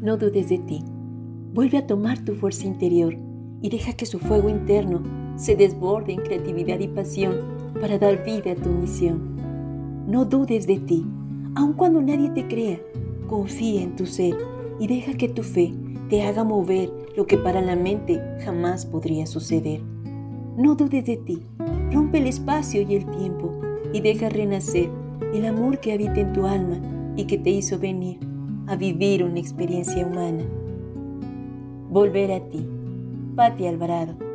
No dudes de ti. Vuelve a tomar tu fuerza interior y deja que su fuego interno se desborde en creatividad y pasión para dar vida a tu misión. No dudes de ti, aun cuando nadie te crea. Confía en tu ser y deja que tu fe te haga mover lo que para la mente jamás podría suceder. No dudes de ti, rompe el espacio y el tiempo y deja renacer el amor que habita en tu alma y que te hizo venir a vivir una experiencia humana. Volver a ti, Patti Alvarado.